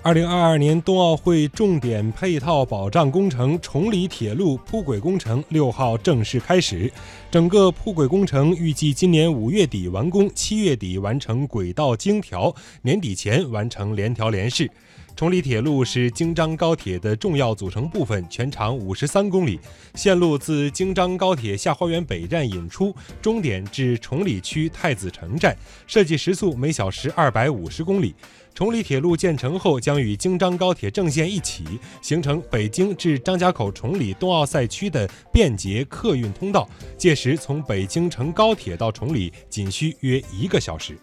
二零二二年冬奥会重点配套保障工程崇礼铁路铺轨工程六号正式开始，整个铺轨工程预计今年五月底完工，七月底完成轨道精调，年底前完成联调联试。崇礼铁路是京张高铁的重要组成部分，全长五十三公里，线路自京张高铁下花园北站引出，终点至崇礼区太子城站，设计时速每小时二百五十公里。崇礼铁路建成后，将与京张高铁正线一起，形成北京至张家口崇礼冬奥赛区的便捷客运通道。届时，从北京乘高铁到崇礼仅需约一个小时。